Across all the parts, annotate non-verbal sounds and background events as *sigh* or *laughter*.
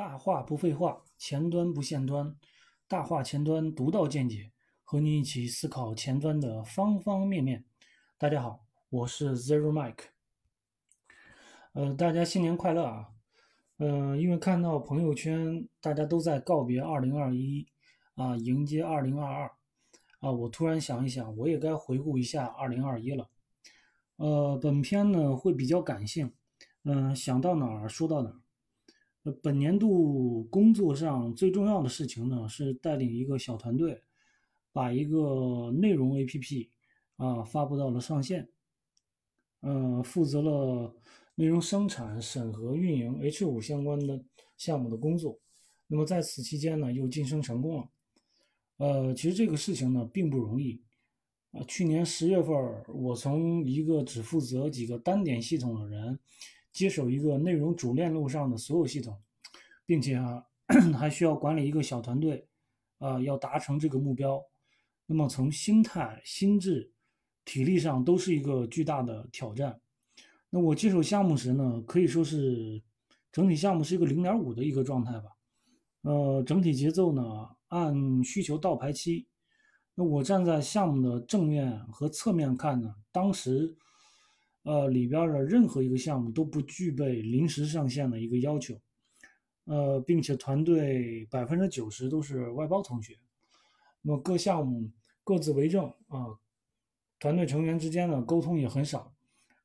大话不废话，前端不限端，大话前端独到见解，和你一起思考前端的方方面面。大家好，我是 Zero Mike。呃，大家新年快乐啊！嗯、因为看到朋友圈大家都在告别2021啊，迎接2022啊，我突然想一想，我也该回顾一下2021了。呃，本篇呢会比较感性，嗯、想到哪儿说到哪儿。呃，本年度工作上最重要的事情呢，是带领一个小团队，把一个内容 APP 啊发布到了上线。呃，负责了内容生产、审核、运营 H 五相关的项目的工作。那么在此期间呢，又晋升成功了。呃，其实这个事情呢并不容易。啊，去年十月份，我从一个只负责几个单点系统的人，接手一个内容主链路上的所有系统，并且啊，*clears throat* 还需要管理一个小团队，啊、要达成这个目标。那么从心态、心智、体力上都是一个巨大的挑战。那我接手项目时呢，可以说是整体项目是一个零点五的一个状态吧。呃，整体节奏呢按需求倒排期。那我站在项目的正面和侧面看呢，当时，呃里边的任何一个项目都不具备临时上线的一个要求，呃，并且团队百分之九十都是外包同学，那么各项目各自为政啊，团队成员之间的沟通也很少，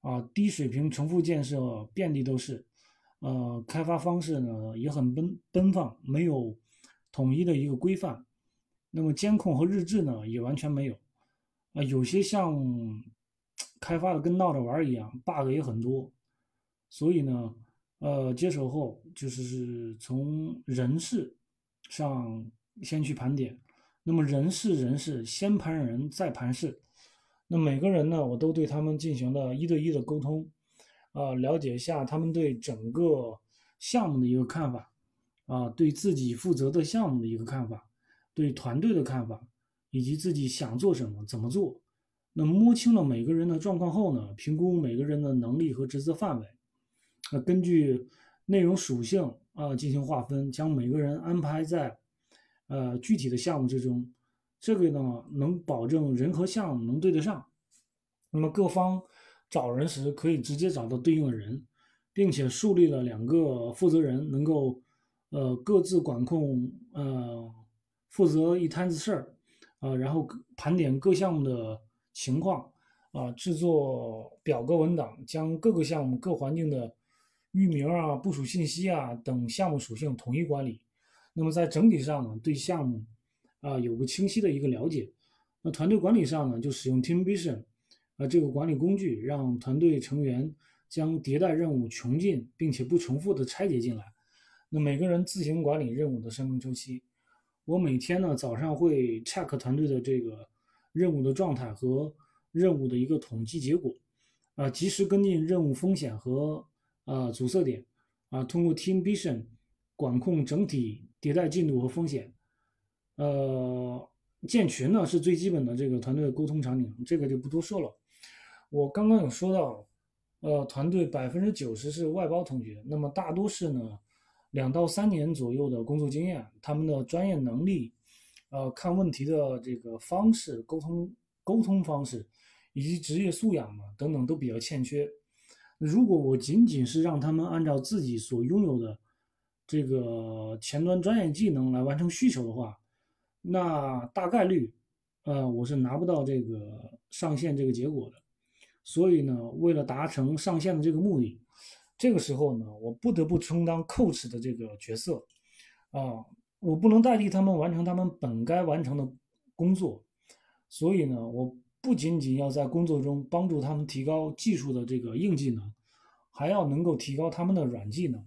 啊，低水平重复建设遍地都是，呃，开发方式呢也很奔奔放，没有统一的一个规范。那么监控和日志呢，也完全没有。啊、有些项目开发的跟闹着玩一样，bug 也很多。所以呢，呃，接手后就是是从人事上先去盘点。那么人事人事，先盘人再盘事。那每个人呢，我都对他们进行了一对一的沟通，啊、了解一下他们对整个项目的一个看法，啊、对自己负责的项目的一个看法。对团队的看法，以及自己想做什么、怎么做。那摸清了每个人的状况后呢，评估每个人的能力和职责范围，呃，根据内容属性啊、进行划分，将每个人安排在呃具体的项目之中。这个呢，能保证人和项目能对得上。那么各方找人时可以直接找到对应的人，并且树立了两个负责人，能够呃各自管控呃。负责一摊子事儿，啊，然后盘点各项目的情况，啊，制作表格文档，将各个项目各环境的域名啊、部署信息啊等项目属性统一管理。那么在整体上呢，对项目啊有个清晰的一个了解。那团队管理上呢，就使用 TeamVision 啊这个管理工具，让团队成员将迭代任务穷尽并且不重复的拆解进来。那每个人自行管理任务的生命周期。我每天呢早上会 check 团队的这个任务的状态和任务的一个统计结果，啊，及时跟进任务风险和啊阻塞点，啊，通过 TeamVision 管控整体迭代进度和风险。呃，建群呢是最基本的这个团队沟通场景，这个就不多说了。我刚刚有说到，呃，团队百分之九十是外包同学，那么大多是呢。两到三年左右的工作经验，他们的专业能力，呃，看问题的这个方式、沟通沟通方式，以及职业素养嘛等等都比较欠缺。如果我仅仅是让他们按照自己所拥有的这个前端专业技能来完成需求的话，那大概率，呃，我是拿不到这个上线这个结果的。所以呢，为了达成上线的这个目的。这个时候呢，我不得不充当 coach 的这个角色，啊，我不能代替他们完成他们本该完成的工作，所以呢，我不仅仅要在工作中帮助他们提高技术的这个硬技能，还要能够提高他们的软技能。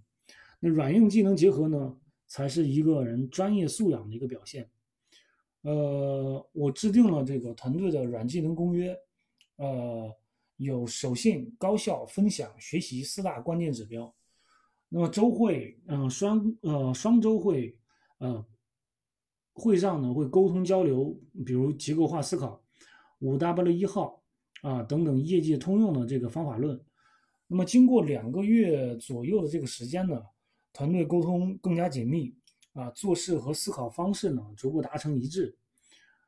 那软硬技能结合呢，才是一个人专业素养的一个表现。呃，我制定了这个团队的软技能公约，呃。有守信、高效、分享、学习四大关键指标。那么周会，嗯、呃，双呃双周会，呃，会上呢会沟通交流，比如结构化思考、五 W 一号啊等等业界通用的这个方法论。那么经过两个月左右的这个时间呢，团队沟通更加紧密，啊，做事和思考方式呢逐步达成一致。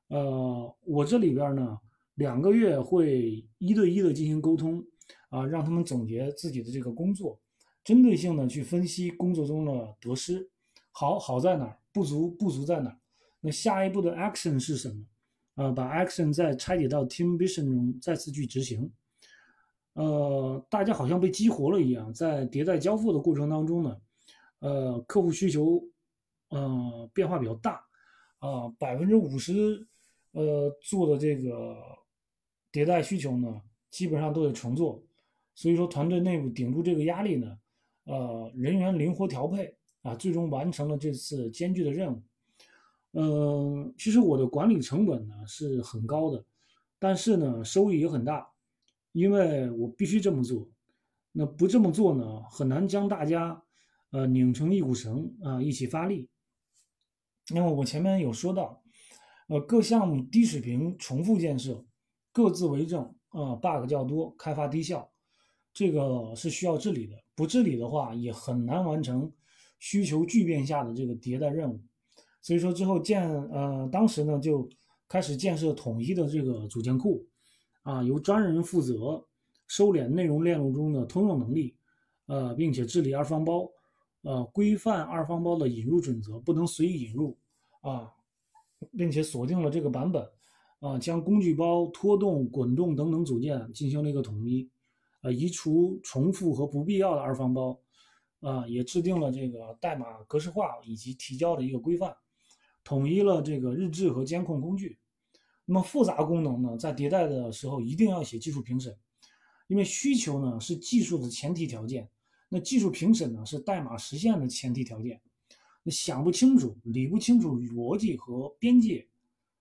呃，我这里边呢两个月会一对一的进行沟通，啊，让他们总结自己的这个工作，针对性的去分析工作中的得失，好好在哪儿，不足不足在哪，那下一步的 action 是什么？啊，把 action 再拆解到 team vision 中再次去执行。呃，大家好像被激活了一样，在迭代交付的过程当中呢，呃，客户需求，呃，变化比较大，啊，百分之五十，呃，做的这个迭代需求呢，基本上都得重做，所以说团队内部顶住这个压力呢，呃，人员灵活调配，啊，最终完成了这次艰巨的任务。嗯，其实我的管理成本呢是很高的，但是呢，收益也很大。因为我必须这么做，那不这么做呢，很难将大家，呃，拧成一股绳啊，一起发力。因为我前面有说到，呃，各项目低水平重复建设，各自为政啊，bug 较多，开发低效，这个是需要治理的。不治理的话，也很难完成需求巨变下的这个迭代任务。所以说之后建，呃，当时呢就开始建设统一的这个组件库。啊，由专人负责收敛内容链路中的通用能力，呃，并且治理二方包，呃，规范二方包的引入准则，不能随意引入啊，并且锁定了这个版本，啊，将工具包、拖动、滚动等等组件进行了一个统一，呃，移除重复和不必要的二方包，啊，也制定了这个代码格式化以及提交的一个规范，统一了这个日志和监控工具。那么复杂功能呢，在迭代的时候一定要写技术评审，因为需求呢是技术的前提条件，那技术评审呢是代码实现的前提条件。那想不清楚、理不清楚逻辑和边界，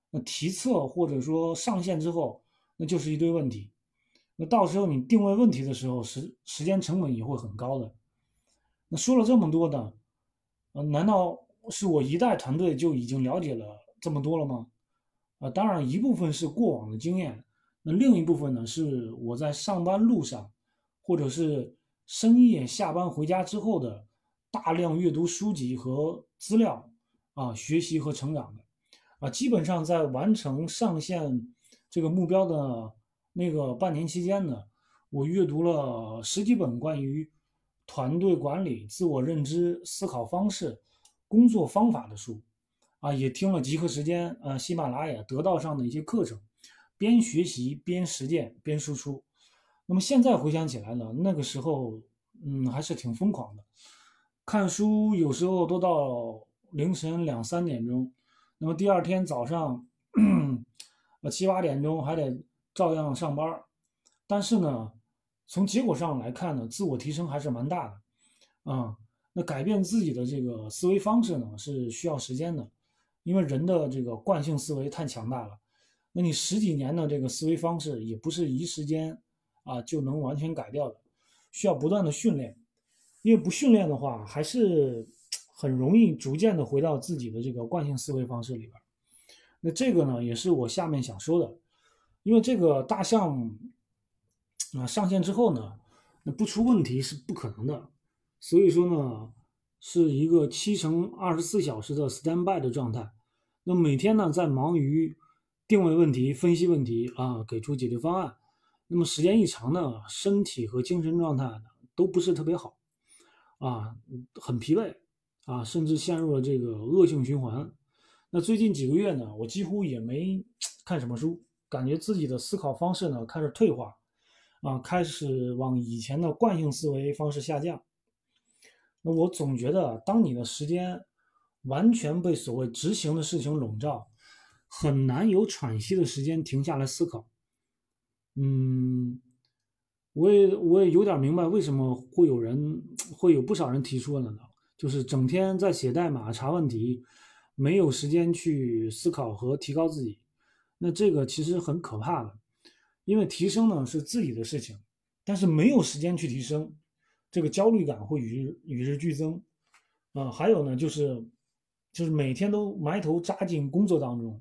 那提测或者说上线之后，那就是一堆问题。那到时候你定位问题的时候，时时间成本也会很高的。那说了这么多的，呃，难道是我一代团队就已经了解了这么多了吗？啊，当然一部分是过往的经验，那另一部分呢是我在上班路上，或者是深夜下班回家之后的大量阅读书籍和资料啊，学习和成长的啊，基本上在完成上线这个目标的那个半年期间呢，我阅读了十几本关于团队管理、自我认知、思考方式、工作方法的书。啊，也听了极客时间，呃，喜马拉雅、得道上的一些课程，边学习边实践边输出。那么现在回想起来呢，那个时候，嗯，还是挺疯狂的，看书有时候都到凌晨两三点钟，那么第二天早上，*clears throat* 呃七八点钟还得照样上班。但是呢，从结果上来看呢，自我提升还是蛮大的。啊，那改变自己的这个思维方式呢，是需要时间的。因为人的这个惯性思维太强大了，那你十几年的这个思维方式也不是一时间啊就能完全改掉的，需要不断的训练。因为不训练的话，还是 *tsk* 很容易逐渐的回到自己的这个惯性思维方式里边。那这个呢，也是我下面想说的。因为这个大项目啊上线之后呢，那不出问题是不可能的。所以说呢。是一个七乘二十四小时的 standby 的状态，那每天呢在忙于定位问题、分析问题啊，给出解决方案。那么时间一长呢，身体和精神状态都不是特别好，啊，很疲惫啊，甚至陷入了这个恶性循环。那最近几个月呢，我几乎也没 *tsk* 看什么书，感觉自己的思考方式呢开始退化，啊，开始往以前的惯性思维方式下降。那我总觉得，当你的时间完全被所谓执行的事情笼罩，很难有喘息的时间停下来思考。嗯，我也我也有点明白为什么会有人会有不少人提出了呢？就是整天在写代码、查问题，没有时间去思考和提高自己。那这个其实很可怕的，因为提升呢是自己的事情，但是没有时间去提升。这个焦虑感会与日与日俱增，啊，还有呢，就是就是每天都埋头扎进工作当中，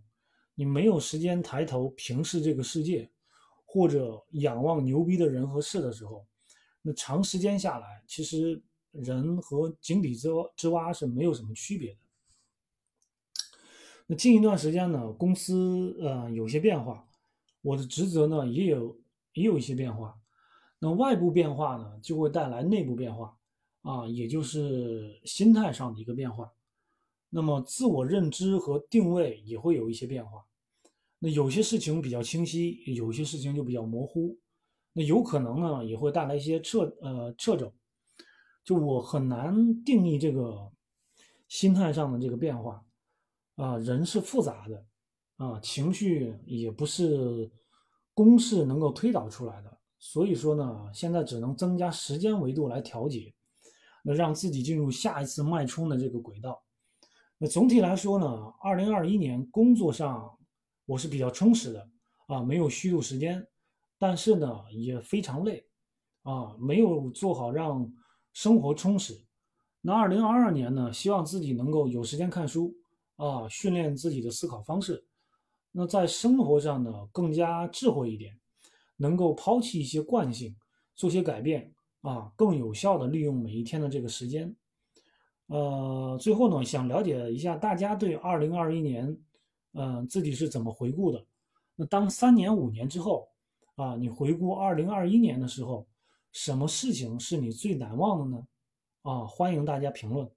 你没有时间抬头平视这个世界，或者仰望牛逼的人和事的时候，那长时间下来，其实人和井底之之蛙是没有什么区别的。那近一段时间呢，公司呃有些变化，我的职责呢也有也有一些变化。那外部变化呢，就会带来内部变化啊，也就是心态上的一个变化。那么自我认知和定位也会有一些变化。那有些事情比较清晰，有些事情就比较模糊。那有可能呢，也会带来一些掣呃掣肘。就我很难定义这个心态上的这个变化啊，人是复杂的啊，情绪也不是公式能够推导出来的。所以说呢，现在只能增加时间维度来调节，那让自己进入下一次脉冲的这个轨道。那总体来说呢，二零二一年工作上我是比较充实的啊，没有虚度时间，但是呢也非常累啊，没有做好让生活充实。那二零二二年呢，希望自己能够有时间看书啊，训练自己的思考方式。那在生活上呢，更加智慧一点，能够抛弃一些惯性，做些改变啊，更有效的利用每一天的这个时间。呃，最后呢，想了解一下大家对二零二一年，嗯，自己是怎么回顾的？那当三年、五年之后，啊，你回顾二零二一年的时候，什么事情是你最难忘的呢？啊，欢迎大家评论。